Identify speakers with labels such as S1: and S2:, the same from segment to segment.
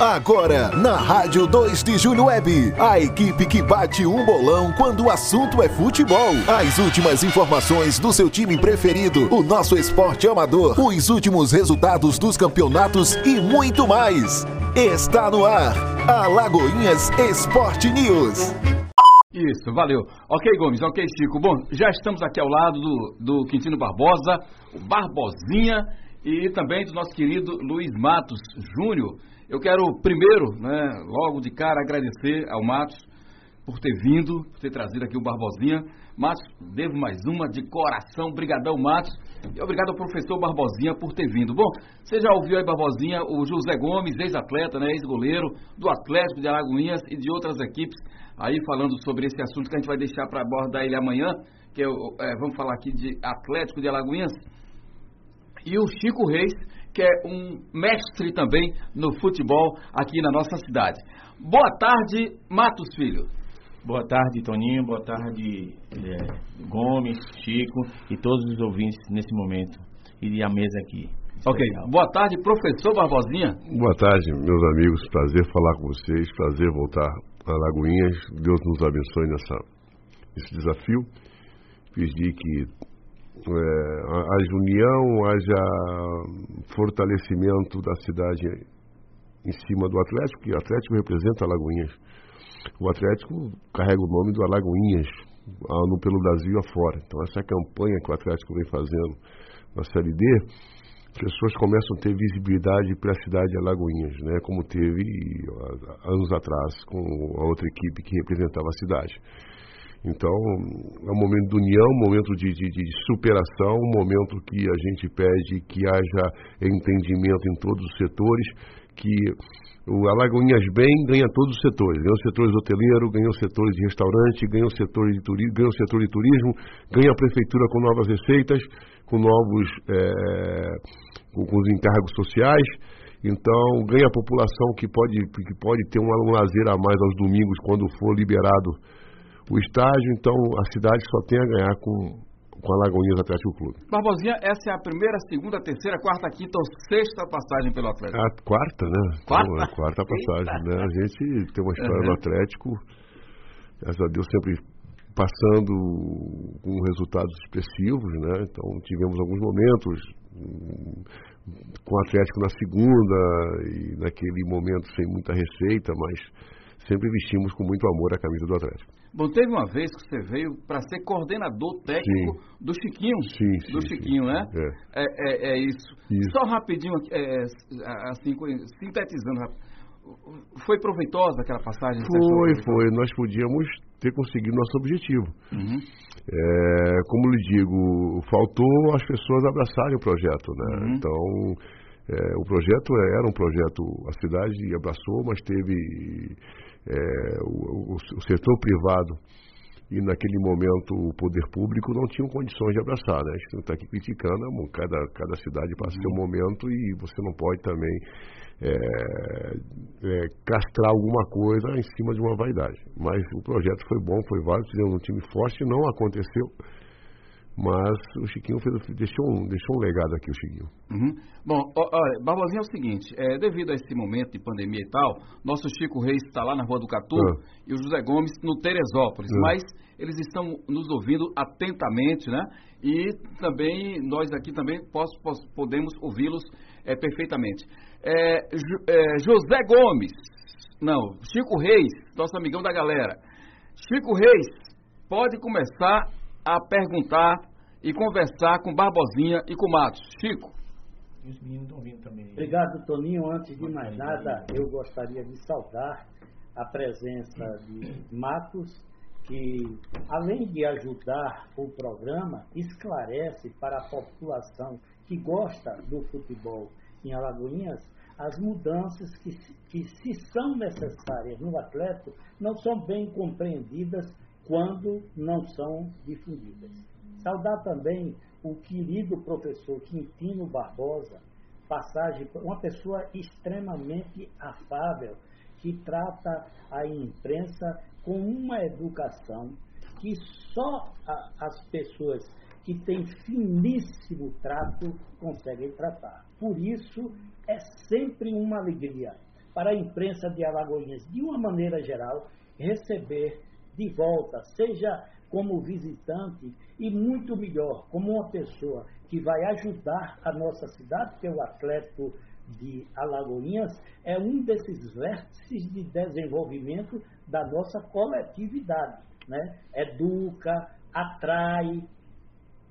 S1: Agora, na Rádio 2 de Julho Web, a equipe que bate um bolão quando o assunto é futebol. As últimas informações do seu time preferido, o nosso esporte amador, os últimos resultados dos campeonatos e muito mais. Está no ar, Alagoinhas Esporte News.
S2: Isso, valeu. Ok, Gomes, ok, Chico. Bom, já estamos aqui ao lado do, do Quintino Barbosa, o Barbosinha e também do nosso querido Luiz Matos Júnior. Eu quero primeiro, né, logo de cara, agradecer ao Matos por ter vindo, por ter trazido aqui o Barbosinha. Matos, devo mais uma de coração. Obrigadão, Matos. E obrigado ao professor Barbosinha por ter vindo. Bom, você já ouviu aí, Barbosinha, o José Gomes, ex-atleta, né, ex-goleiro do Atlético de Alagoinhas e de outras equipes, aí falando sobre esse assunto que a gente vai deixar para abordar ele amanhã, que é, é, vamos falar aqui de Atlético de Alagoinhas. E o Chico Reis, que é um mestre também no futebol aqui na nossa cidade. Boa tarde, Matos Filho.
S3: Boa tarde, Toninho. Boa tarde, é, Gomes, Chico e todos os ouvintes nesse momento. E a mesa aqui.
S2: Ok. Boa tarde, professor Barbosinha.
S4: Boa tarde, meus amigos. Prazer falar com vocês. Prazer voltar a Lagoinhas. Deus nos abençoe nessa, nesse desafio. Pedir que haja união, haja fortalecimento da cidade em cima do Atlético, que o Atlético representa Alagoinhas. O Atlético carrega o nome do Alagoinhas no, pelo Brasil afora. Então, essa campanha que o Atlético vem fazendo na Série D, as pessoas começam a ter visibilidade para a cidade de Alagoinhas, né? como teve anos atrás com a outra equipe que representava a cidade. Então, é um momento de união, um momento de, de, de, superação, um momento que a gente pede que haja entendimento em todos os setores, que o Alagoinhas Bem ganha todos os setores, ganha os setores hoteleiro, ganha os setores de restaurante, ganha os setores de turismo, ganha o setor de turismo, ganha a prefeitura com novas receitas, com novos é, com, com os encargos sociais. Então, ganha a população que pode, que pode ter um lazer a mais aos domingos quando for liberado o estágio, então a cidade só tem a ganhar com, com a Lagoinhas Atlético Clube.
S2: Barbosinha, essa é a primeira, segunda, terceira, quarta, quinta ou sexta passagem pelo Atlético?
S4: A quarta, né?
S2: Quarta?
S4: Então, a quarta passagem, né? A gente tem uma história uhum. no Atlético, graças a Deus sempre passando com resultados expressivos, né? Então tivemos alguns momentos hum, com o Atlético na segunda e naquele momento sem muita receita, mas sempre vestimos com muito amor a camisa do Atlético.
S2: Bom, teve uma vez que você veio para ser coordenador técnico sim. do Chiquinho.
S4: Sim, sim
S2: Do Chiquinho,
S4: sim.
S2: né? É. É, é, é isso. isso. Só rapidinho, é, assim, sintetizando. Foi proveitosa aquela passagem?
S4: Foi, foi. Nós podíamos ter conseguido nosso objetivo. Uhum. É, como lhe digo, faltou as pessoas abraçarem o projeto, né? Uhum. Então, é, o projeto era um projeto, a cidade abraçou, mas teve é, o, o, setor privado e naquele momento o poder público não tinham condições de abraçar, né? A gente não está aqui criticando, cada, cada cidade passa seu momento e você não pode também é, é, castrar alguma coisa em cima de uma vaidade. Mas o projeto foi bom, foi válido, fizemos um time forte, não aconteceu. Mas o Chiquinho fez, deixou, um, deixou um legado aqui, o Chiquinho.
S2: Uhum. Bom, olha, Barbosinha é o seguinte, é, devido a esse momento de pandemia e tal, nosso Chico Reis está lá na Rua do Catu ah. e o José Gomes no Teresópolis, ah. mas eles estão nos ouvindo atentamente, né? E também, nós aqui também posso, posso, podemos ouvi-los é, perfeitamente. É, é, José Gomes, não, Chico Reis, nosso amigão da galera. Chico Reis, pode começar a perguntar e conversar com Barbosinha e com Matos. Chico.
S5: Os meninos estão vindo também. Obrigado, Toninho. Antes de mais nada, eu gostaria de saudar a presença de Matos, que, além de ajudar o programa, esclarece para a população que gosta do futebol em Alagoinhas as mudanças que, que, se são necessárias no atleta, não são bem compreendidas quando não são difundidas. Saudar também o querido professor Quintino Barbosa, passagem, uma pessoa extremamente afável, que trata a imprensa com uma educação que só a, as pessoas que têm finíssimo trato conseguem tratar. Por isso, é sempre uma alegria para a imprensa de Alagoinhas, de uma maneira geral, receber de volta, seja como visitante e muito melhor, como uma pessoa que vai ajudar a nossa cidade, porque o Atlético de Alagoinhas é um desses vértices de desenvolvimento da nossa coletividade. Né? Educa, atrai,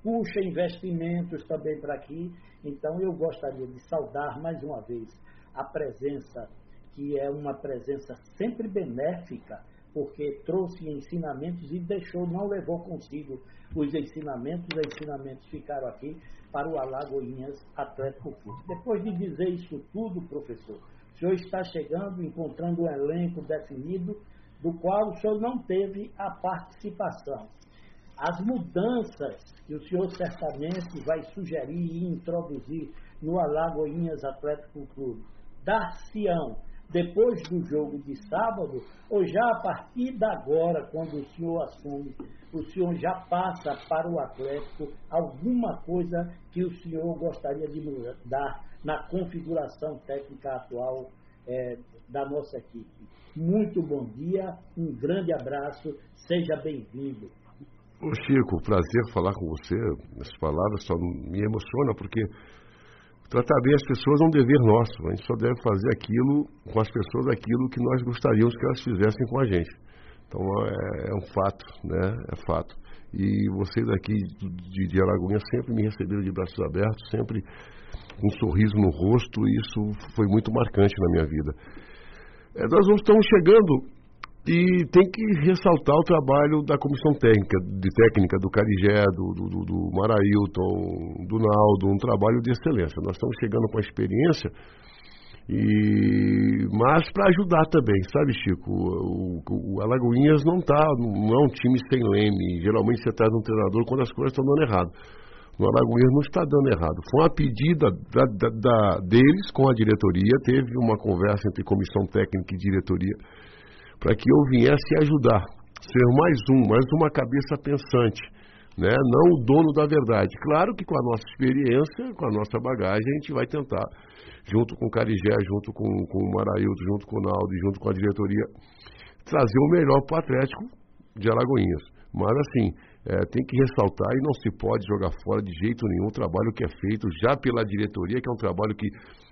S5: puxa investimentos também para aqui. Então eu gostaria de saudar mais uma vez a presença, que é uma presença sempre benéfica, porque trouxe ensinamentos e deixou, não levou consigo os ensinamentos, os ensinamentos ficaram aqui para o Alagoinhas Atlético Clube. Depois de dizer isso tudo, professor, o senhor está chegando, encontrando um elenco definido, do qual o senhor não teve a participação. As mudanças que o senhor certamente vai sugerir e introduzir no Alagoinhas Atlético Clube, dar-se-ão depois do jogo de sábado, ou já a partir da agora, quando o senhor assume, o senhor já passa para o Atlético alguma coisa que o senhor gostaria de mudar na configuração técnica atual é, da nossa equipe. Muito bom dia, um grande abraço, seja bem-vindo.
S4: Ô Chico, prazer falar com você. Essas palavras só me emocionam porque Tratar bem as pessoas é um dever nosso. A gente só deve fazer aquilo com as pessoas aquilo que nós gostaríamos que elas fizessem com a gente. Então é, é um fato, né? É fato. E vocês aqui de, de Alagoinha sempre me receberam de braços abertos, sempre um sorriso no rosto, e isso foi muito marcante na minha vida. É, nós estamos chegando e tem que ressaltar o trabalho da comissão técnica, de técnica do Carigé, do, do, do Marailton, do Naldo, um trabalho de excelência. Nós estamos chegando com a experiência, e mas para ajudar também, sabe, Chico? O, o, o Alagoinhas não tá, não é um time sem leme. Geralmente você traz um treinador quando as coisas estão dando errado. No Alagoinhas não está dando errado. Foi uma pedida da, da, da, deles com a diretoria, teve uma conversa entre comissão técnica e diretoria para que eu viesse ajudar, ser mais um, mais uma cabeça pensante, né? não o dono da verdade. Claro que com a nossa experiência, com a nossa bagagem, a gente vai tentar, junto com o Carigé, junto com, com o Maraildo, junto com o Naldo junto com a diretoria, trazer o melhor para o Atlético de Alagoinhas. Mas assim, é, tem que ressaltar e não se pode jogar fora de jeito nenhum o trabalho que é feito já pela diretoria, que é um trabalho que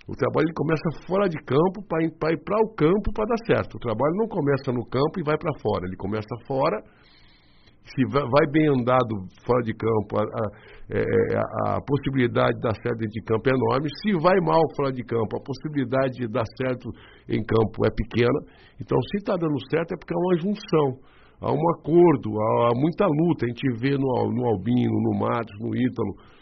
S4: o trabalho ele começa fora de campo para ir para o campo para dar certo. O trabalho não começa no campo e vai para fora. Ele começa fora. Se vai bem andado fora de campo, a, é, é, a, a possibilidade de dar certo dentro de campo é enorme. Se vai mal fora de campo, a possibilidade de dar certo em campo é pequena. Então, se está dando certo, é porque há uma junção, há um acordo, há, há muita luta. A gente vê no, no Albino, no Matos, no Ítalo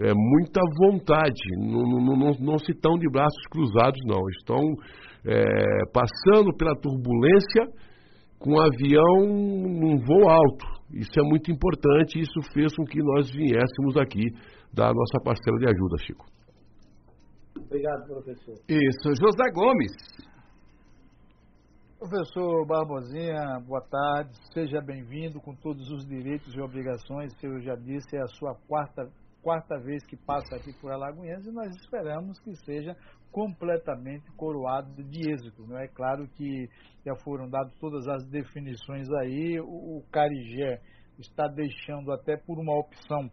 S4: é, muita vontade, não, não, não, não, se estão de braços cruzados, não. Estão é, passando pela turbulência com o avião num voo alto. Isso é muito importante e isso fez com que nós viéssemos aqui dar a nossa parcela de ajuda, Chico.
S5: Obrigado, professor.
S2: Isso, José Gomes.
S6: Professor Barbosinha, boa tarde, seja bem-vindo com todos os direitos e obrigações. Eu já disse, é a sua quarta quarta vez que passa aqui por Alagoinhas e nós esperamos que seja completamente coroado de êxito. Não é claro que já foram dadas todas as definições aí, o, o Carigé está deixando até por uma opção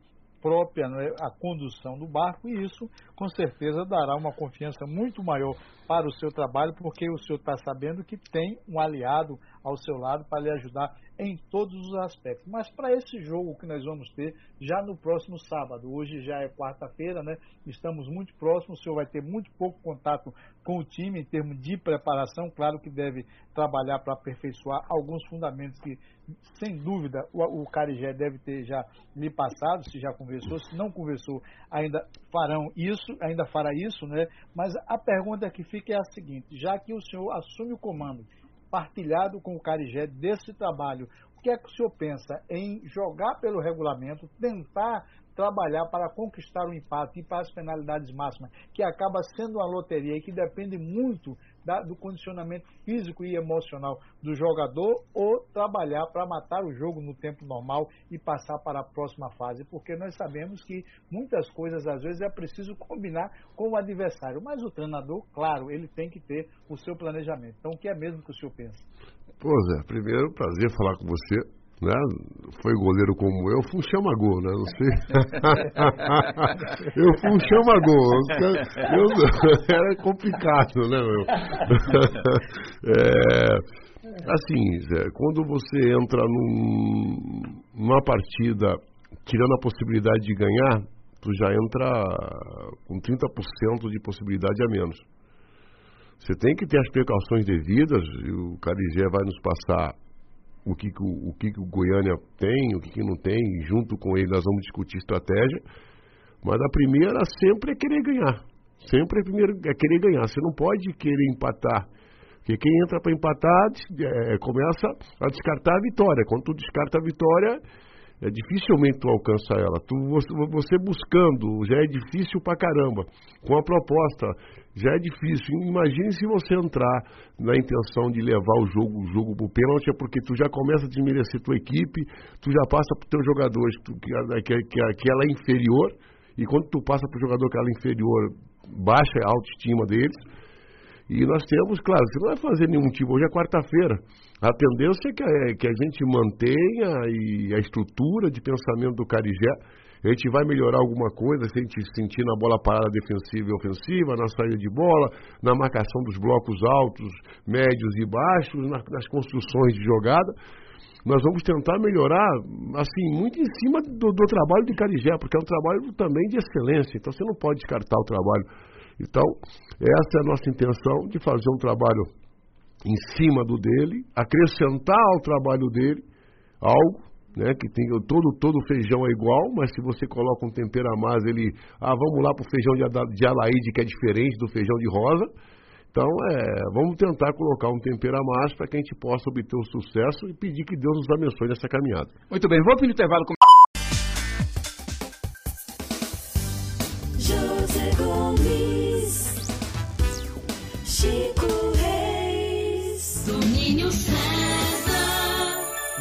S6: própria é, a condução do barco e isso com certeza dará uma confiança muito maior para o seu trabalho porque o senhor está sabendo que tem um aliado ao seu lado para lhe ajudar em todos os aspectos. Mas para esse jogo que nós vamos ter já no próximo sábado, hoje já é quarta-feira, né? Estamos muito próximos, o senhor vai ter muito pouco contato com o time em termos de preparação, claro que deve trabalhar para aperfeiçoar alguns fundamentos que, sem dúvida, o, o Carigé deve ter já lhe passado, se já conversou, se não conversou, ainda farão isso, ainda fará isso, né? Mas a pergunta que fica é a seguinte: já que o senhor assume o comando partilhado com o Carigé desse trabalho. O que é que o senhor pensa em jogar pelo regulamento, tentar trabalhar para conquistar o empate e para as penalidades máximas, que acaba sendo uma loteria e que depende muito da, do condicionamento físico e emocional do jogador, ou trabalhar para matar o jogo no tempo normal e passar para a próxima fase, porque nós sabemos que muitas coisas às vezes é preciso combinar com o adversário, mas o treinador, claro, ele tem que ter o seu planejamento. Então, o que é mesmo que o senhor pensa?
S4: Pô, Zé, primeiro, prazer falar com você né? Foi goleiro como eu, fui um chama-gol, né? Não sei. eu fui um chama-gol. Eu, era complicado, né, meu? é, assim, Zé, quando você entra num, numa partida tirando a possibilidade de ganhar, tu já entra com 30% de possibilidade a menos. Você tem que ter as precauções devidas, e o Carigé vai nos passar o que, que o, o, que, que o Goiânia tem, o que, que não tem, e junto com ele nós vamos discutir estratégia. Mas a primeira sempre é querer ganhar. Sempre é, primeiro, é querer ganhar. Você não pode querer empatar. Porque quem entra para empatar é, começa a descartar a vitória. Quando tu descarta a vitória, é dificilmente tu alcança ela. Tu, você buscando, já é difícil pra caramba. Com a proposta, já é difícil. Imagine se você entrar na intenção de levar o jogo, o jogo pro pênalti, é porque tu já começa a desmerecer tua equipe, tu já passa pro teu jogadores que, que, que, que ela é inferior, e quando tu passa pro jogador que ela é inferior, baixa a autoestima deles. E nós temos, claro, você não vai fazer nenhum tipo, hoje é quarta-feira. A tendência é que, a, que a gente mantenha e a estrutura de pensamento do Carigé a gente vai melhorar alguma coisa se a gente sentir na bola parada defensiva e ofensiva, na saída de bola, na marcação dos blocos altos, médios e baixos, na, nas construções de jogada. Nós vamos tentar melhorar, assim, muito em cima do, do trabalho de Carigé, porque é um trabalho também de excelência, então você não pode descartar o trabalho. Então, essa é a nossa intenção de fazer um trabalho em cima do dele, acrescentar ao trabalho dele algo né, que tem todo todo feijão é igual, mas se você coloca um tempero a mais, ele, ah, vamos lá pro feijão de, de alaíde que é diferente do feijão de rosa. Então, é, vamos tentar colocar um tempero a mais para que a gente possa obter o sucesso e pedir que Deus nos abençoe nessa caminhada.
S2: Muito bem, vou para o intervalo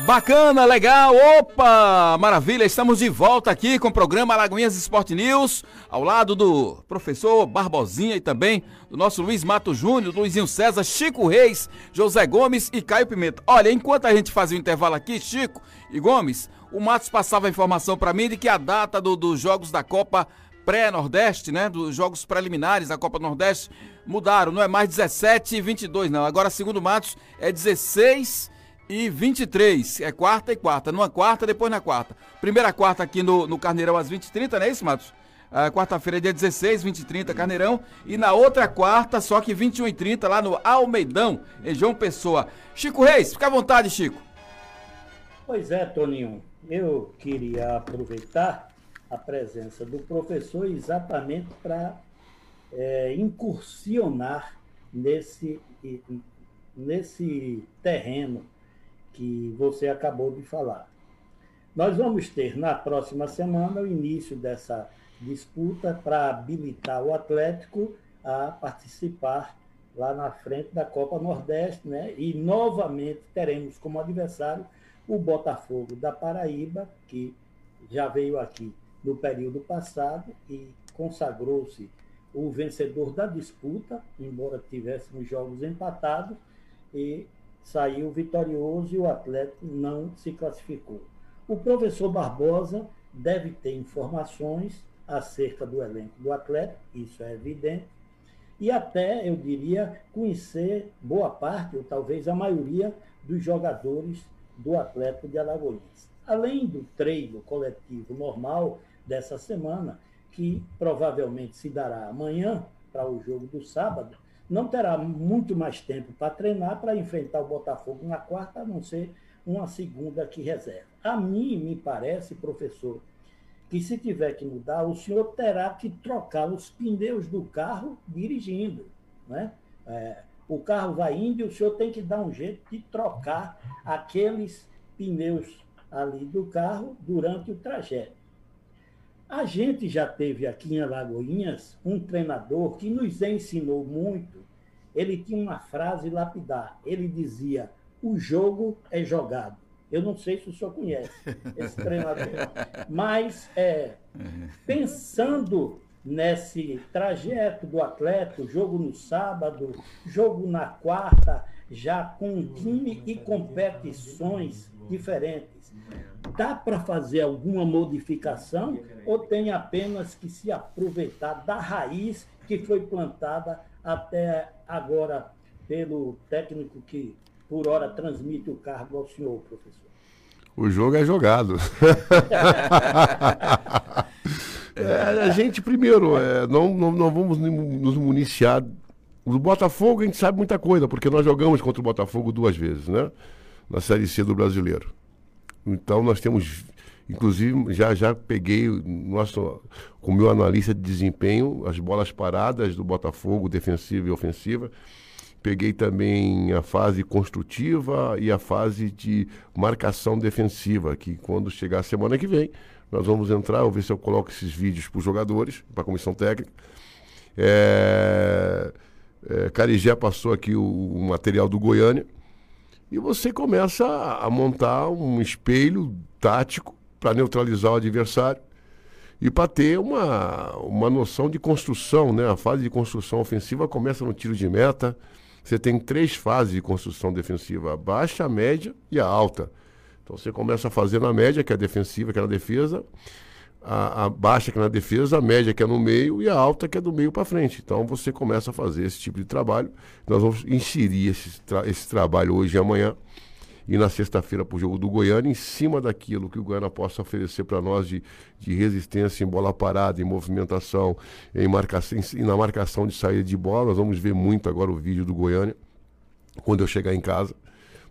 S2: Bacana, legal, opa, maravilha, estamos de volta aqui com o programa Lagoinhas Esporte News, ao lado do professor Barbosinha e também do nosso Luiz Mato Júnior, Luizinho César, Chico Reis, José Gomes e Caio Pimenta. Olha, enquanto a gente fazia o intervalo aqui, Chico e Gomes, o Matos passava a informação para mim de que a data do, dos jogos da Copa pré-Nordeste, né, dos jogos preliminares da Copa Nordeste, mudaram, não é mais 17 e 22 não, agora segundo o Matos é 16 e 23. É quarta e quarta. Numa quarta, depois na quarta. Primeira quarta aqui no, no Carneirão às 20h30, não é isso, Matos? Ah, quarta-feira é dia 16, 20 h 30, Carneirão. E na outra quarta, só que 21 h 30, lá no Almeidão, em João Pessoa. Chico Reis, fica à vontade, Chico.
S5: Pois é, Toninho. Eu queria aproveitar a presença do professor exatamente para é, incursionar nesse, nesse terreno que você acabou de falar. Nós vamos ter na próxima semana o início dessa disputa para habilitar o Atlético a participar lá na frente da Copa Nordeste, né? E novamente teremos como adversário o Botafogo da Paraíba, que já veio aqui no período passado e consagrou-se o vencedor da disputa, embora tivéssemos jogos empatados, e saiu vitorioso e o Atlético não se classificou. O professor Barbosa deve ter informações acerca do elenco do Atlético, isso é evidente, e até, eu diria, conhecer boa parte, ou talvez a maioria, dos jogadores do Atlético de Alagoas. Além do treino coletivo normal dessa semana, que provavelmente se dará amanhã para o jogo do sábado, não terá muito mais tempo para treinar para enfrentar o Botafogo na quarta, a não ser uma segunda que reserva. A mim me parece, professor, que se tiver que mudar, o senhor terá que trocar os pneus do carro dirigindo. Né? É, o carro vai indo e o senhor tem que dar um jeito de trocar aqueles pneus ali do carro durante o trajeto. A gente já teve aqui em Alagoinhas um treinador que nos ensinou muito. Ele tinha uma frase lapidar. Ele dizia: o jogo é jogado. Eu não sei se o senhor conhece esse treinador. Mas, é, pensando nesse trajeto do atleta, jogo no sábado, jogo na quarta, já com time e competições diferentes. Dá para fazer alguma modificação ou tem apenas que se aproveitar da raiz que foi plantada até agora pelo técnico que por hora transmite o cargo ao senhor, professor?
S4: O jogo é jogado. é, a gente, primeiro, é, não, não, não vamos nos municiar. Do Botafogo a gente sabe muita coisa, porque nós jogamos contra o Botafogo duas vezes, né? Na Série C do Brasileiro. Então nós temos, inclusive, já, já peguei nosso, com o meu analista de desempenho, as bolas paradas do Botafogo, defensiva e ofensiva peguei também a fase construtiva e a fase de marcação defensiva, que quando chegar a semana que vem, nós vamos entrar, vou ver se eu coloco esses vídeos para os jogadores, para a comissão técnica. É, é, Carigé passou aqui o, o, material do Goiânia e você começa a, a montar um espelho tático para neutralizar o adversário e para ter uma, uma noção de construção, né? A fase de construção ofensiva começa no tiro de meta, você tem três fases de construção defensiva: a baixa, a média e a alta. Então você começa a fazer na média, que é a defensiva, que é na defesa, a, a, baixa, que é na defesa, a média, que é no meio, e a alta, que é do meio para frente. Então você começa a fazer esse tipo de trabalho. Nós vamos inserir esse, tra esse trabalho hoje e amanhã e na sexta-feira para o jogo do Goiânia, em cima daquilo que o Goiânia possa oferecer para nós de, de resistência em bola parada, em movimentação, em marcação, em, na marcação de saída de bola. Nós vamos ver muito agora o vídeo do Goiânia, quando eu chegar em casa,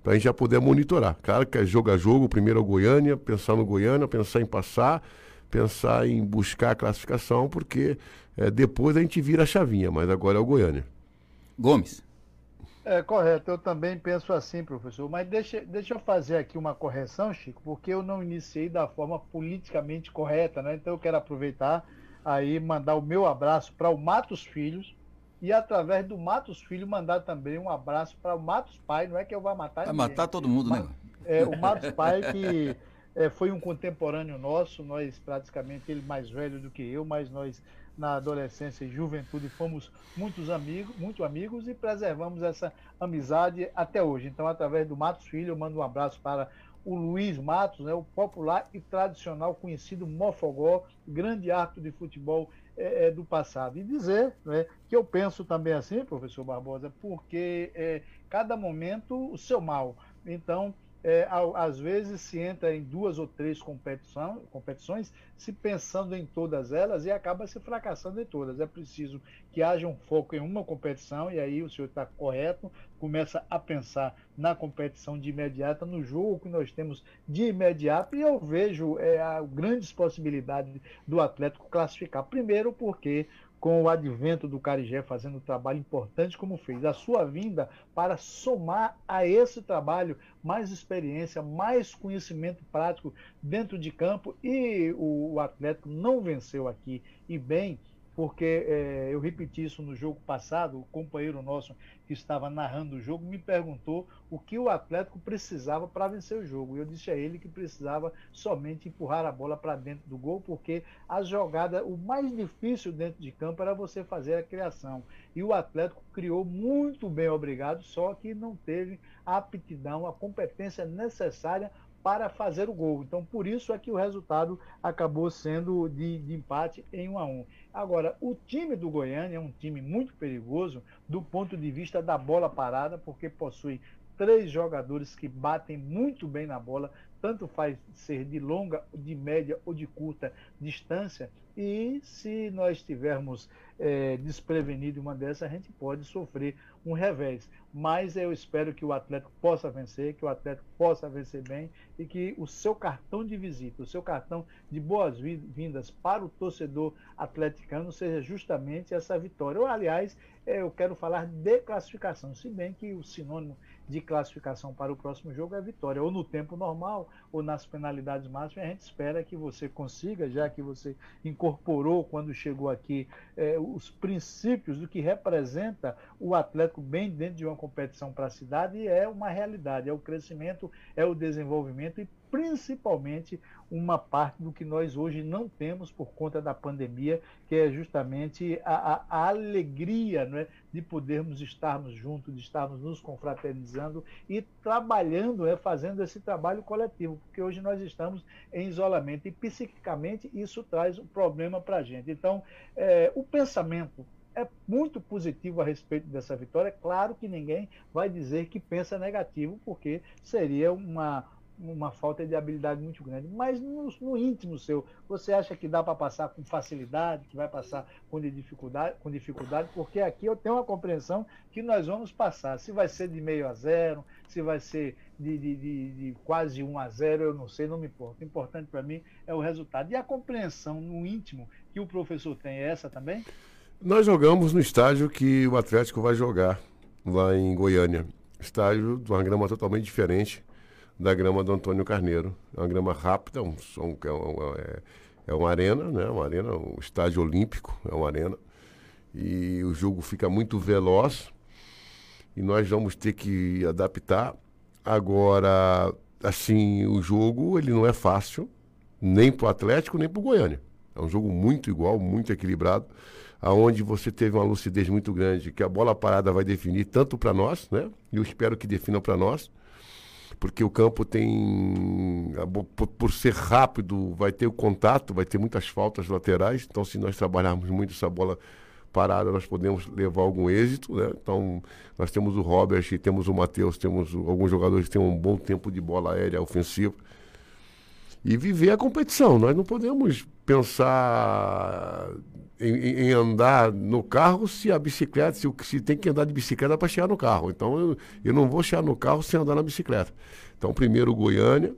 S4: para a gente já poder monitorar. Claro que é jogo a jogo, primeiro é o Goiânia, pensar no Goiânia, pensar em passar, pensar em buscar a classificação, porque é, depois a gente vira a chavinha, mas agora é o Goiânia.
S2: Gomes.
S6: É correto, eu também penso assim, professor. Mas deixa, deixa eu fazer aqui uma correção, Chico, porque eu não iniciei da forma politicamente correta, né? Então eu quero aproveitar aí mandar o meu abraço para o Matos Filhos e através do Matos Filho mandar também um abraço para o Matos Pai. Não é que eu vá matar.
S2: Vai ninguém. matar todo mundo, né?
S6: É o Matos Pai que é, foi um contemporâneo nosso. Nós praticamente ele mais velho do que eu, mas nós na adolescência e juventude fomos muitos amigos, muito amigos e preservamos essa amizade até hoje. Então, através do Matos Filho, eu mando um abraço para o Luiz Matos, né, o popular e tradicional conhecido Mofogó, grande árbitro de futebol é, é, do passado. E dizer né, que eu penso também assim, professor Barbosa, porque é, cada momento o seu mal. Então, é, às vezes se entra em duas ou três competição, competições se pensando em todas elas e acaba se fracassando em todas. É preciso que haja um foco em uma competição e aí o senhor está correto, começa a pensar na competição de imediata, no jogo que nós temos de imediato e eu vejo é, grandes possibilidades do Atlético classificar. Primeiro porque com o advento do Carigé fazendo um trabalho importante como fez. A sua vinda para somar a esse trabalho mais experiência, mais conhecimento prático dentro de campo e o, Atlético não venceu aqui e bem porque é, eu repeti isso no jogo passado, o companheiro nosso que estava narrando o jogo me perguntou o que o Atlético precisava para vencer o jogo. Eu disse a ele que precisava somente empurrar a bola para dentro do gol, porque a jogada, o mais difícil dentro de campo era você fazer a criação. E o Atlético criou muito bem, obrigado, só que não teve a aptidão, a competência necessária para fazer o gol. Então, por isso é que o resultado acabou sendo de, de, empate em 1 a 1. Agora, o time do Goiânia é um time muito perigoso do ponto de vista da bola parada, porque possui três jogadores que batem muito bem na bola, tanto faz ser de longa, de média ou de curta distância. E se nós estivermos é, desprevenido em uma dessas, a gente pode sofrer um revés. Mas eu espero que o Atlético possa vencer, que o Atlético possa vencer bem e que o seu cartão de visita, o seu cartão de boas-vindas para o torcedor atleticano seja justamente essa vitória. Ou, aliás, é, eu quero falar de classificação, se bem que o sinônimo de classificação para o próximo jogo é a vitória, ou no tempo normal, ou nas penalidades máximas. A gente espera que você consiga, já que você incorporou quando chegou aqui eh, os princípios do que representa o Atlético bem dentro de uma competição para a cidade, e é uma realidade, é o crescimento, é o desenvolvimento e principalmente uma parte do que nós hoje não temos por conta da pandemia, que é justamente a, a, a alegria não é, de podermos estarmos juntos, de estarmos nos confraternizando e trabalhando, é, fazendo esse trabalho coletivo, porque hoje nós estamos em isolamento e psiquicamente isso traz um problema para a gente. Então, é, o pensamento é muito positivo a respeito dessa vitória. É claro que ninguém vai dizer que pensa negativo, porque seria uma, uma falta de habilidade muito grande. Mas no, no íntimo seu, você acha que dá para passar com facilidade, que vai passar com dificuldade, com dificuldade? Porque aqui eu tenho uma compreensão que nós vamos passar. Se vai ser de meio a zero, se vai ser de, de, de, de quase um a zero, eu não sei, não me importa. O importante para mim é o resultado. E a compreensão no íntimo que o professor tem é essa também?
S4: Nós jogamos no estádio que o Atlético vai jogar lá em Goiânia. Estádio de uma grama totalmente diferente da grama do Antônio Carneiro. É uma grama rápida, um, um, é, é uma arena, né? Uma arena, um estádio olímpico, é uma arena. E o jogo fica muito veloz e nós vamos ter que adaptar. Agora, assim, o jogo ele não é fácil, nem para o Atlético, nem para o Goiânia. É um jogo muito igual, muito equilibrado, aonde você teve uma lucidez muito grande, que a bola parada vai definir tanto para nós, né? E eu espero que definam para nós porque o campo tem, por, ser rápido, vai ter o contato, vai ter muitas faltas laterais. Então, se nós trabalharmos muito essa bola parada, nós podemos levar algum êxito. Né? Então, nós temos o Robert, temos o Matheus, temos alguns jogadores que têm um bom tempo de bola aérea ofensiva. E viver a competição. Nós não podemos pensar em, em, andar no carro se a bicicleta, se, se tem que andar de bicicleta para chegar no carro. Então eu, eu não vou chegar no carro sem andar na bicicleta. Então, primeiro Goiânia,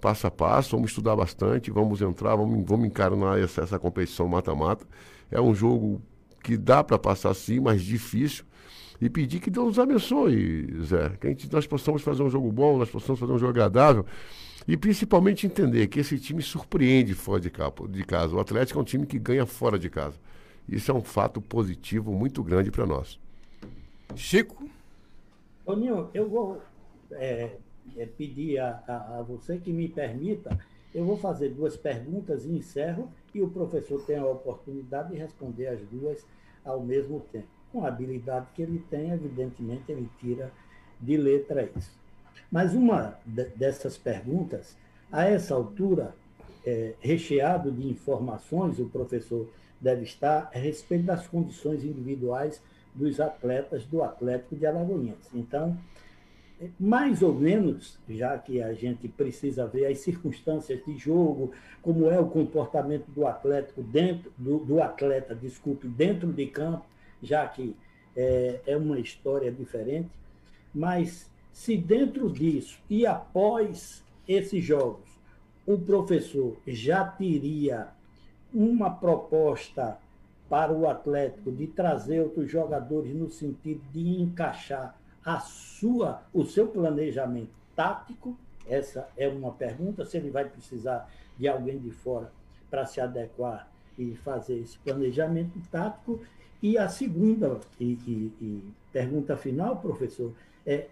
S4: passo a passo, vamos estudar bastante, vamos entrar, vamos, vamos encarnar essa, essa competição mata-mata. É um jogo que dá para passar sim, mas difícil. E pedir que Deus nos abençoe, Zé. Que a gente, nós possamos fazer um jogo bom, nós possamos fazer um jogo agradável. E principalmente entender que esse time surpreende fora de, de casa. O Atlético é um time que ganha fora de casa. Isso é um fato positivo muito grande para nós.
S5: Chico? Toninho, eu vou é, é, pedir a, a, a, você que me permita, eu vou fazer duas perguntas e encerro, e o professor tem a oportunidade de responder as duas ao mesmo tempo. Com a habilidade que ele tem, evidentemente, ele tira de letra isso. Mas uma dessas perguntas, a essa altura, é, recheado de informações, o professor deve estar a respeito das condições individuais dos atletas do Atlético de Alagoinhas. Então, mais ou menos, já que a gente precisa ver as circunstâncias de jogo, como é o comportamento do Atlético dentro do, do atleta, desculpe, dentro de campo, já que é, é uma história diferente, mas se dentro disso e após esses jogos o professor já teria uma proposta para o Atlético de trazer outros jogadores no sentido de encaixar a sua, o seu planejamento tático? Essa é uma pergunta. Se ele vai precisar de alguém de fora para se adequar e fazer esse planejamento tático. E a segunda e, e, e pergunta final, professor, é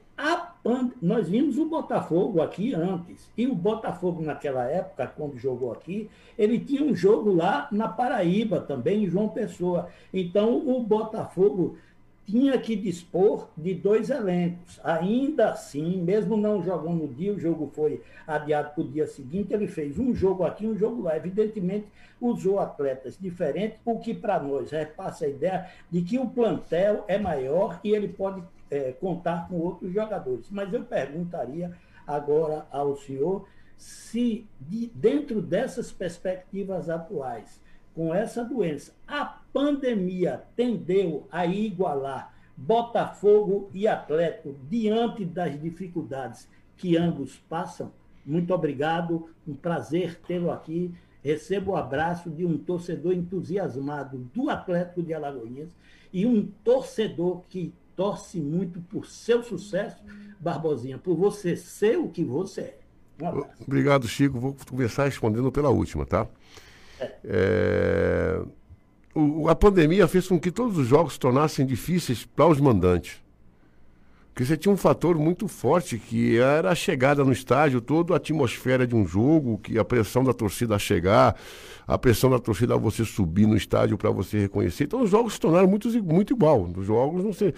S5: nós vimos o Botafogo aqui antes. E o Botafogo, naquela época, quando jogou aqui, ele tinha um jogo lá na Paraíba também, em João Pessoa. Então, o Botafogo tinha que dispor de dois elencos. Ainda assim, mesmo não jogando no dia, o jogo foi adiado para o dia seguinte, ele fez um jogo aqui, um jogo lá. Evidentemente, usou atletas diferentes, o que para nós repassa a ideia de que o plantel é maior e ele pode é, contar com outros jogadores. Mas eu perguntaria agora ao senhor se, de, dentro dessas perspectivas atuais, com essa doença, a pandemia tendeu a igualar Botafogo e Atlético diante das dificuldades que ambos passam? Muito obrigado, um prazer tê-lo aqui. Recebo o abraço de um torcedor entusiasmado do Atlético de Alagoinhas e um torcedor que torce muito por seu sucesso, Barbosinha, por você ser o que você é.
S4: Um Obrigado, Chico. Vou começar respondendo pela última, tá? É. É... O, a pandemia fez com que todos os jogos se tornassem difíceis para os mandantes. Porque você tinha um fator muito forte que era a chegada no estádio, toda a atmosfera de um jogo, que a pressão da torcida a chegar, a pressão da torcida a você subir no estádio para você reconhecer. Então os jogos se tornaram muito, muito igual. Nos jogos não, se,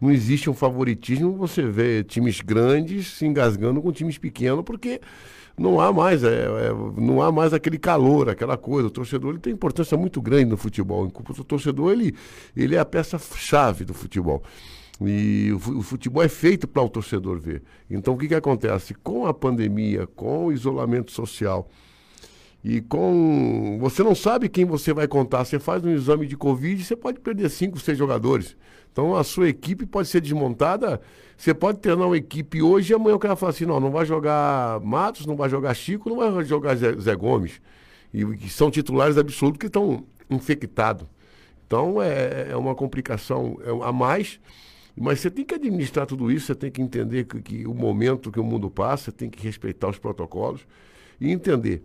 S4: não existe um favoritismo, você vê times grandes se engasgando com times pequenos, porque não há mais, é, é, não há mais aquele calor, aquela coisa. O torcedor ele tem importância muito grande no futebol. O torcedor ele, ele é a peça-chave do futebol. E o futebol é feito para o torcedor ver. Então o que, que acontece? Com a pandemia, com o isolamento social e com. Você não sabe quem você vai contar. Você faz um exame de Covid você pode perder cinco, seis jogadores. Então a sua equipe pode ser desmontada. Você pode treinar uma equipe hoje e amanhã o cara fala assim: não, não vai jogar Matos, não vai jogar Chico, não vai jogar Zé, Zé Gomes. E que são titulares absolutos que estão infectados. Então é, é uma complicação é, a mais. Mas você tem que administrar tudo isso, você tem que entender que, que, o momento que o mundo passa, tem que respeitar os protocolos e entender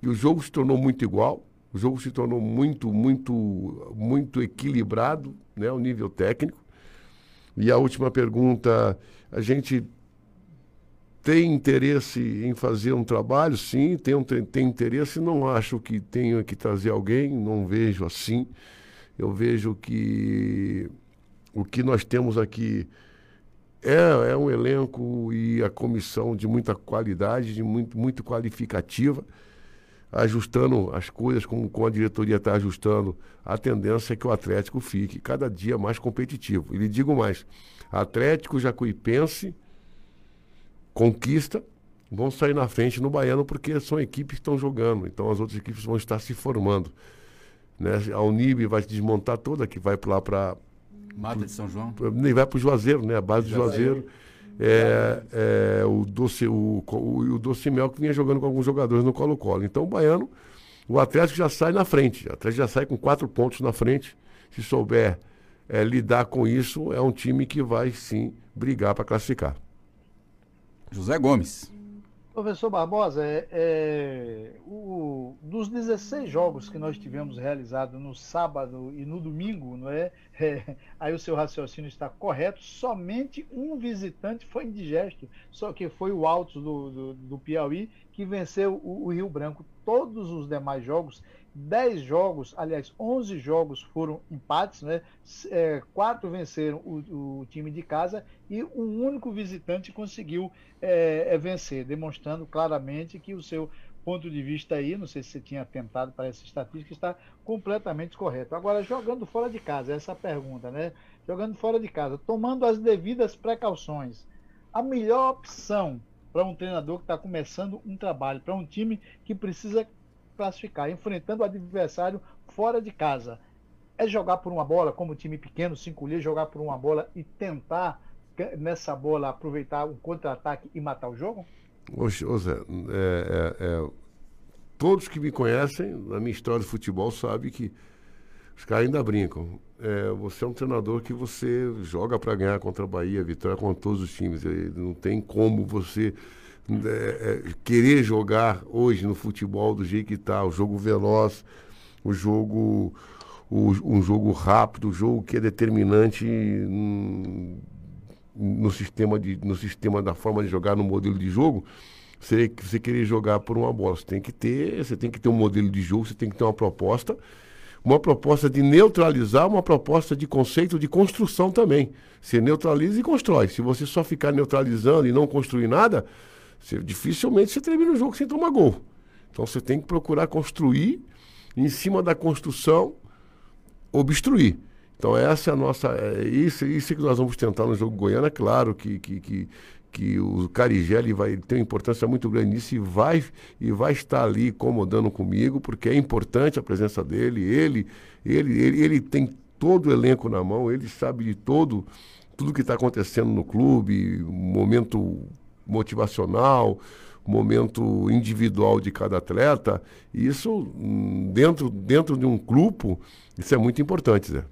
S4: que o jogo se tornou muito igual, o jogo se tornou muito, muito, muito equilibrado, né, ao nível técnico. E a última pergunta, a gente tem interesse em fazer um trabalho? Sim, tem, tem interesse. Não acho que tenha que trazer alguém, não vejo assim. Eu vejo que o que nós temos aqui é, é um elenco e a comissão de muita qualidade, de muito, muito qualificativa, ajustando as coisas como, a diretoria está ajustando. A tendência é que o Atlético fique cada dia mais competitivo. E lhe digo mais: Atlético, Jacuipense, Conquista vão sair na frente no Baiano porque são equipes que estão jogando. Então as outras equipes vão estar se formando. Né? A Unib vai desmontar toda, que vai lá para
S2: Mata de São João?
S4: Nem vai para o Juazeiro, né? A base do Juazeiro. É, é, o, doce, o, o, o Doce Mel que vinha jogando com alguns jogadores no Colo-Colo. Então o Baiano, o Atlético já sai na frente. O Atlético já sai com quatro pontos na frente. Se souber é, lidar com isso, é um time que vai sim brigar para classificar.
S2: José Gomes.
S6: Professor Barbosa, é, é, o, dos 16 jogos que nós tivemos realizados no sábado e no domingo, não é? é? aí o seu raciocínio está correto, somente um visitante foi indigesto, só que foi o Altos do, do, do Piauí que venceu o, o Rio Branco. Todos os demais jogos 10 jogos, aliás, 11 jogos foram empates, né? É, quatro venceram o, o, time de casa e um único visitante conseguiu é, é, vencer, demonstrando claramente que o seu ponto de vista aí, não sei se você tinha atentado para essa estatística, está completamente correto. Agora, jogando fora de casa, essa pergunta, né? Jogando fora de casa, tomando as devidas precauções, a melhor opção para um treinador que está começando um trabalho, para um time que precisa classificar, enfrentando o adversário fora de casa. É jogar por uma bola, como time pequeno, se encolher, jogar por uma bola e tentar nessa bola aproveitar um contra-ataque e matar o jogo?
S4: Ô, Zé, é, é, é, todos que me conhecem, na minha história de futebol, sabem que os caras ainda brincam. É, você é um treinador que você joga para ganhar contra a Bahia, Vitória, contra todos os times. Não tem como você é, é, querer jogar hoje no futebol do jeito que está, o jogo veloz, o jogo, o, um jogo rápido, o jogo que é determinante no, no, sistema de, no sistema da forma de jogar, no modelo de jogo, você, você querer jogar por uma bola, você tem que ter, você tem que ter um modelo de jogo, você tem que ter uma proposta, uma proposta de neutralizar, uma proposta de conceito de construção também. Você neutraliza e constrói. Se você só ficar neutralizando e não construir nada, você, dificilmente você termina o jogo sem tomar gol. Então você tem que procurar construir, em cima da construção, obstruir. Então essa é a nossa. É isso, isso que nós vamos tentar no jogo Goiânia, claro que, que, que, que o Carigeli vai ter uma importância muito grande nisso e vai, e vai estar ali incomodando comigo, porque é importante a presença dele, ele, ele, ele, ele tem todo o elenco na mão, ele sabe de todo, tudo que está acontecendo no clube, momento motivacional, momento individual de cada atleta, isso dentro, dentro de um grupo, isso é muito importante, Zé.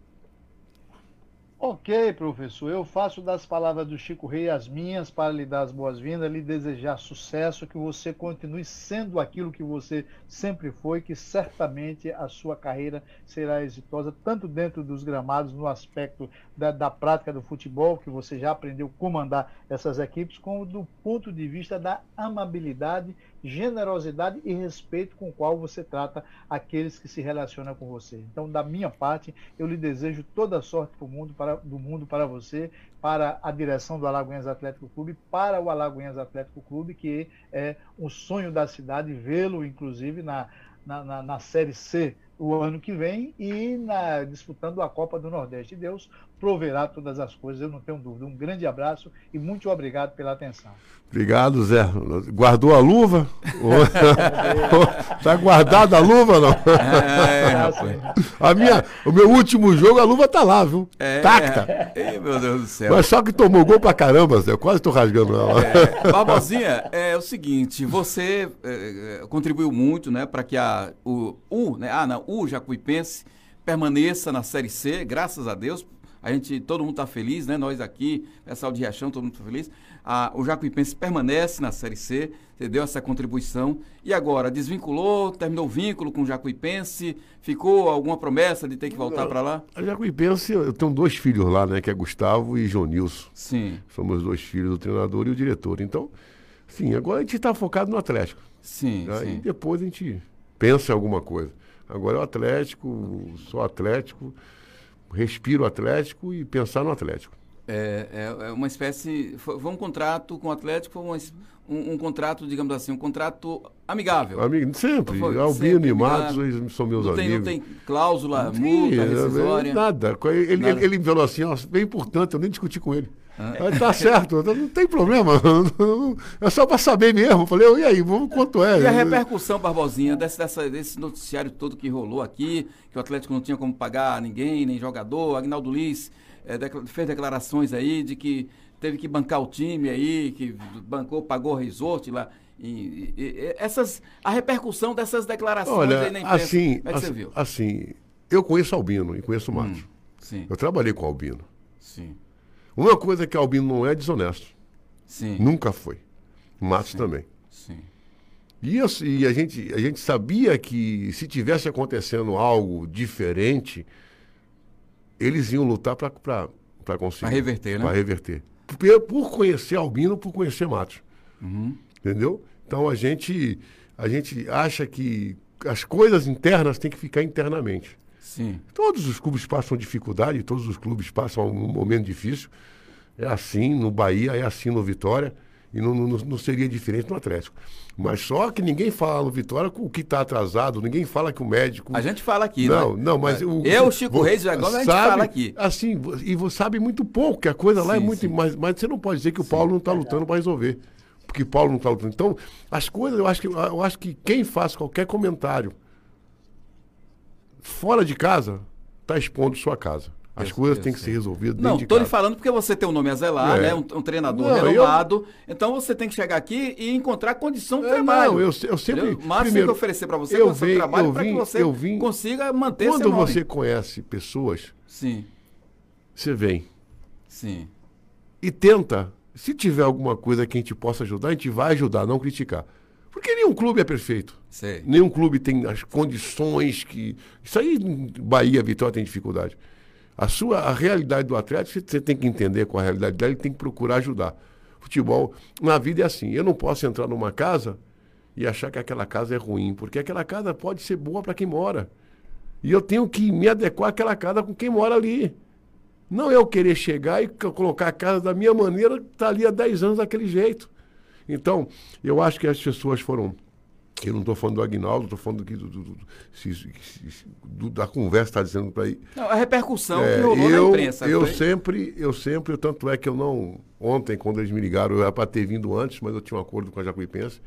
S6: Ok, professor. Eu faço das palavras do Chico Rei as minhas para lhe dar as boas-vindas, lhe desejar sucesso, que você continue sendo aquilo que você sempre foi, que certamente a sua carreira será exitosa, tanto dentro dos gramados, no aspecto da, da prática do futebol, que você já aprendeu comandar essas equipes, como do ponto de vista da amabilidade, generosidade e respeito com o qual você trata aqueles que se relacionam com você. Então, da minha parte, eu lhe desejo toda a sorte do mundo para, do mundo para você, para a direção do Alagoinhas Atlético Clube, para o Alagoinhas Atlético Clube, que é um sonho da cidade, vê-lo, inclusive, na, na, na, na Série C o ano que vem e na, disputando a Copa do Nordeste. Deus proverá todas as coisas, eu não tenho dúvida. Um grande abraço e muito obrigado pela atenção.
S4: Obrigado, Zé. Guardou a luva? Está guardada a luva não? É, a minha, o meu último jogo, a luva tá lá, viu? É, Tacta.
S2: É, meu Deus do céu.
S4: Mas só que tomou gol pra caramba, Zé. Eu quase tô rasgando ela.
S2: É, Barbosinha, é o seguinte, você é, é contribuiu muito, né, para que a o, o, né, ah, não, o Jacuipense permaneça na Série C, graças a Deus. A gente, todo mundo está feliz, né? Nós aqui, pessoal de Riachão, todo mundo está feliz. Ah, o Jacuipense permanece na Série C, você deu essa contribuição. E agora, desvinculou, terminou o vínculo com o Jacuipense? Ficou alguma promessa de ter que voltar para lá?
S4: A Jacuipense, eu tenho dois filhos lá, né? Que é Gustavo e João Nilson.
S2: Sim.
S4: Somos dois filhos do treinador e o diretor. Então, sim, agora a gente está focado no Atlético.
S2: Sim,
S4: né?
S2: sim.
S4: E depois a gente pensa em alguma coisa. Agora é o Atlético, sou Atlético, respiro Atlético e pensar no Atlético.
S2: É, é, é uma espécie. Foi, um contrato com o Atlético, foi uma, um, um, contrato, digamos assim, um contrato amigável.
S4: Amigo, sempre. Foi, Albino sempre e Matos são meus
S2: não
S4: amigos.
S2: Tem, não tem cláusula, não multa, é, rescisória?
S4: Nada. Ele, nada. Ele, ele falou assim: ó, bem importante, eu nem discuti com ele. Ah. Tá certo, não tem problema. É só para saber mesmo. Falei, e aí, vamos quanto é?
S2: E a repercussão, Barbosinha, desse, dessa, desse noticiário todo que rolou aqui, que o Atlético não tinha como pagar ninguém, nem jogador, Agnaldo Liz é, fez declarações aí de que teve que bancar o time aí, que bancou, pagou resort lá. E, e, e, essas, a repercussão dessas declarações
S4: Olha,
S2: aí na imprensa,
S4: assim, como é que assim, você viu? Assim, eu conheço Albino e conheço o Matos. Hum,
S2: sim.
S4: Eu trabalhei com Albino.
S2: Sim.
S4: Uma coisa que Albino não é desonesto.
S2: Sim.
S4: Nunca foi. Matos
S2: sim.
S4: também.
S2: Sim.
S4: E, e a, gente, a gente sabia que se tivesse acontecendo algo diferente, eles iam lutar para conseguir. Para
S2: reverter, né?
S4: Para reverter. Por, por, conhecer Albino, por conhecer Matos.
S2: Uhum.
S4: Entendeu? Então a gente, a gente acha que as coisas internas têm que ficar internamente.
S2: Sim.
S4: Todos os clubes passam dificuldade, todos os clubes passam um momento difícil. É assim no Bahia, é assim no Vitória. E não, não, não, seria diferente no Atlético. Mas só que ninguém fala no Vitória com o que está atrasado, ninguém fala que o médico.
S2: A gente fala aqui,
S4: não,
S2: né?
S4: Não, mas. O,
S2: Eu, Chico vou, Reis agora a gente fala aqui.
S4: Assim, e você sabe muito pouco, que a coisa sim, lá é muito. Mas, mas você não pode dizer que o sim, Paulo não está lutando para resolver. Porque Paulo não está lutando. Então, as coisas, eu acho, que, eu acho que quem faz qualquer comentário fora de casa está expondo sua casa. As eu, coisas têm que ser resolvidas
S2: Não,
S4: estou
S2: lhe falando porque você tem um nome a zelar, é. né? Um, um treinador não, renomado. Eu... Então você tem que chegar aqui e encontrar condição de é, trabalho.
S4: Não, eu, eu sempre.
S2: O máximo primeiro, que oferecer para você
S4: eu vim, trabalho
S2: para que você vim, consiga manter
S4: Quando você conhece pessoas,
S2: Sim.
S4: você vem.
S2: Sim.
S4: E tenta. Se tiver alguma coisa que a gente possa ajudar, a gente vai ajudar, não criticar. Porque nenhum clube é perfeito.
S2: Sei.
S4: Nenhum clube tem as condições que. Isso aí, Bahia, Vitória tem dificuldade. A sua a realidade do Atlético, você tem que entender com a realidade dele, tem que procurar ajudar. Futebol, na vida é assim. Eu não posso entrar numa casa e achar que aquela casa é ruim, porque aquela casa pode ser boa para quem mora. E eu tenho que me adequar àquela casa com quem mora ali. Não eu querer chegar e colocar a casa da minha maneira, está ali há 10 anos daquele jeito. Então, eu acho que as pessoas foram eu não estou falando do Agnaldo, estou falando do, do, do, do, da conversa está dizendo para aí.
S2: Não, a repercussão é, que rolou
S4: eu,
S2: na imprensa.
S4: Eu foi? sempre, eu sempre, tanto é que eu não. Ontem, quando eles me ligaram, eu era para ter vindo antes, mas eu tinha um acordo com a Jacuipense.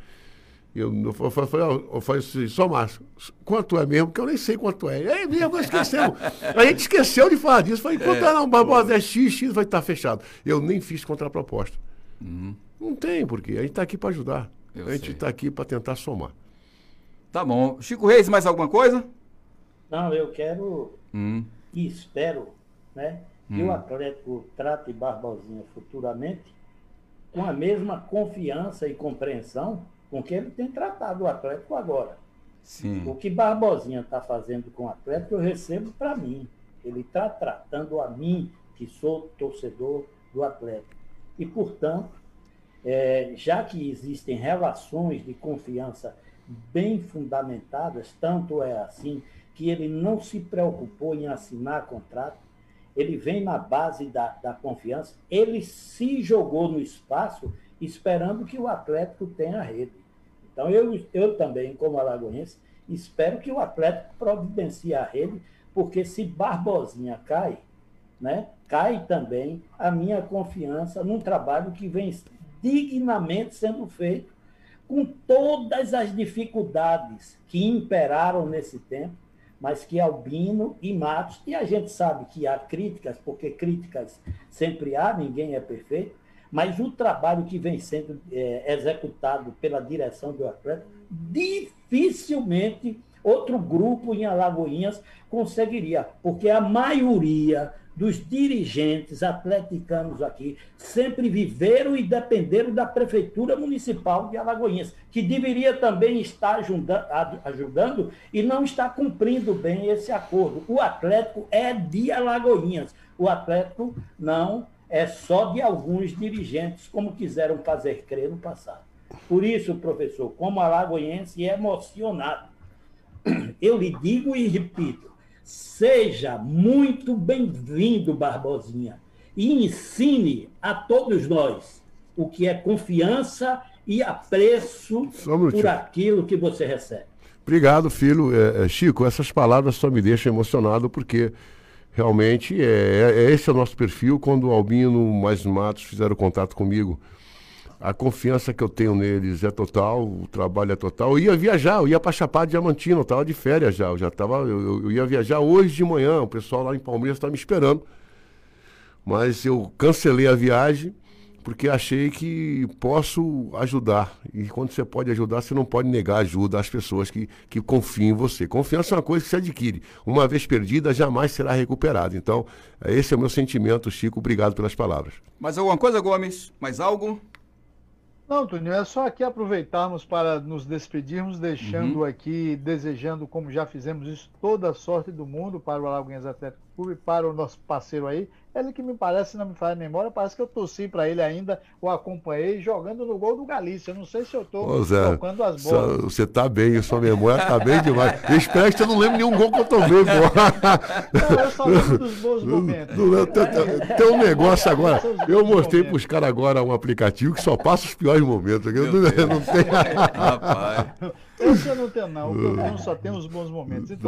S4: Eu, eu, eu, falei, eu falei assim, só Márcio, quanto é mesmo? Que eu nem sei quanto é. É mesmo, esquecemos. a gente esqueceu de falar disso. Falei, quanto é, é não, Barbosa, é X, X vai estar fechado. Eu nem fiz contraproposta.
S2: Uhum.
S4: Não tem, porque a gente está aqui para ajudar. Eu a gente está aqui para tentar somar.
S2: Tá bom. Chico Reis, mais alguma coisa?
S5: Não, eu quero
S2: hum.
S5: e espero né, hum. que o hum. Atlético trate Barbosinha futuramente com a mesma confiança e compreensão com que ele tem tratado o Atlético agora. Sim. O que Barbosinha está fazendo com o Atlético, eu recebo para mim. Ele está tratando a mim, que sou torcedor do Atlético. E, portanto, é, já que existem relações de confiança bem fundamentadas, tanto é assim que ele não se preocupou em assinar contrato, ele vem na base da, da confiança, ele se jogou no espaço esperando que o Atlético tenha rede. Então, eu, eu também, como alagoense, espero que o Atlético providencie a rede, porque se Barbosinha cai, né, cai também a minha confiança num trabalho que vem dignamente sendo feito, com todas as dificuldades que imperaram nesse tempo, mas que Albino e Matos, e a gente sabe que há críticas, porque críticas sempre há, ninguém é perfeito, mas o trabalho que vem sendo é, executado pela direção do Atlético, dificilmente outro grupo em Alagoinhas conseguiria, porque a maioria dos dirigentes atleticanos aqui sempre viveram e dependeram da Prefeitura Municipal de Alagoinhas, que deveria também estar ajudando e não está cumprindo bem esse acordo. O Atlético é de Alagoinhas, o Atlético não é só de alguns dirigentes, como quiseram fazer crer no passado. Por isso, professor, como alagoense emocionado, eu lhe digo e repito, seja muito bem-vindo, Barbosinha, e ensine a todos nós o que é confiança e apreço por aquilo que você recebe.
S4: Obrigado, filho. É, é, Chico, essas palavras só me deixam emocionado porque realmente é, é, é, esse é o nosso perfil. Quando o Albino mais Matos fizeram contato comigo, a confiança que eu tenho neles é total, o trabalho é total. Eu ia viajar, eu ia para Chapada Diamantina, eu estava de férias já, eu já estava, eu, eu, ia viajar hoje de manhã, o pessoal lá em Palmeiras está me esperando. Mas eu cancelei a viagem porque achei que posso ajudar. E quando você pode ajudar, você não pode negar ajuda às pessoas que, que confiam em você. Confiança é uma coisa que se adquire. Uma vez perdida, jamais será recuperada. Então, esse é o meu sentimento, Chico. Obrigado pelas palavras.
S2: Mais alguma coisa, Gomes? Mais algo?
S6: Não, Toninho, é só aqui aproveitarmos para nos despedirmos, deixando uhum. aqui, desejando, como já fizemos isso, toda a sorte do mundo para o Alagoinhas Atlético Clube, para o nosso parceiro aí, ele que me parece, não me faz memória, parece que eu torci para ele ainda, o acompanhei jogando no gol do Galícia. Eu não sei se eu estou tocando as bolas.
S4: Você está bem, sua memória está bem demais. Eu espero que você não lembre nenhum gol que eu tomei, pô.
S6: Não, eu só lembro dos bons momentos.
S4: tem, tem, um negócio agora. Eu mostrei para os caras agora um aplicativo que só passa os piores momentos. Eu não, não tem.
S6: Rapaz. Esse eu não tenho, não. O que eu tenho só tem os bons momentos. Então,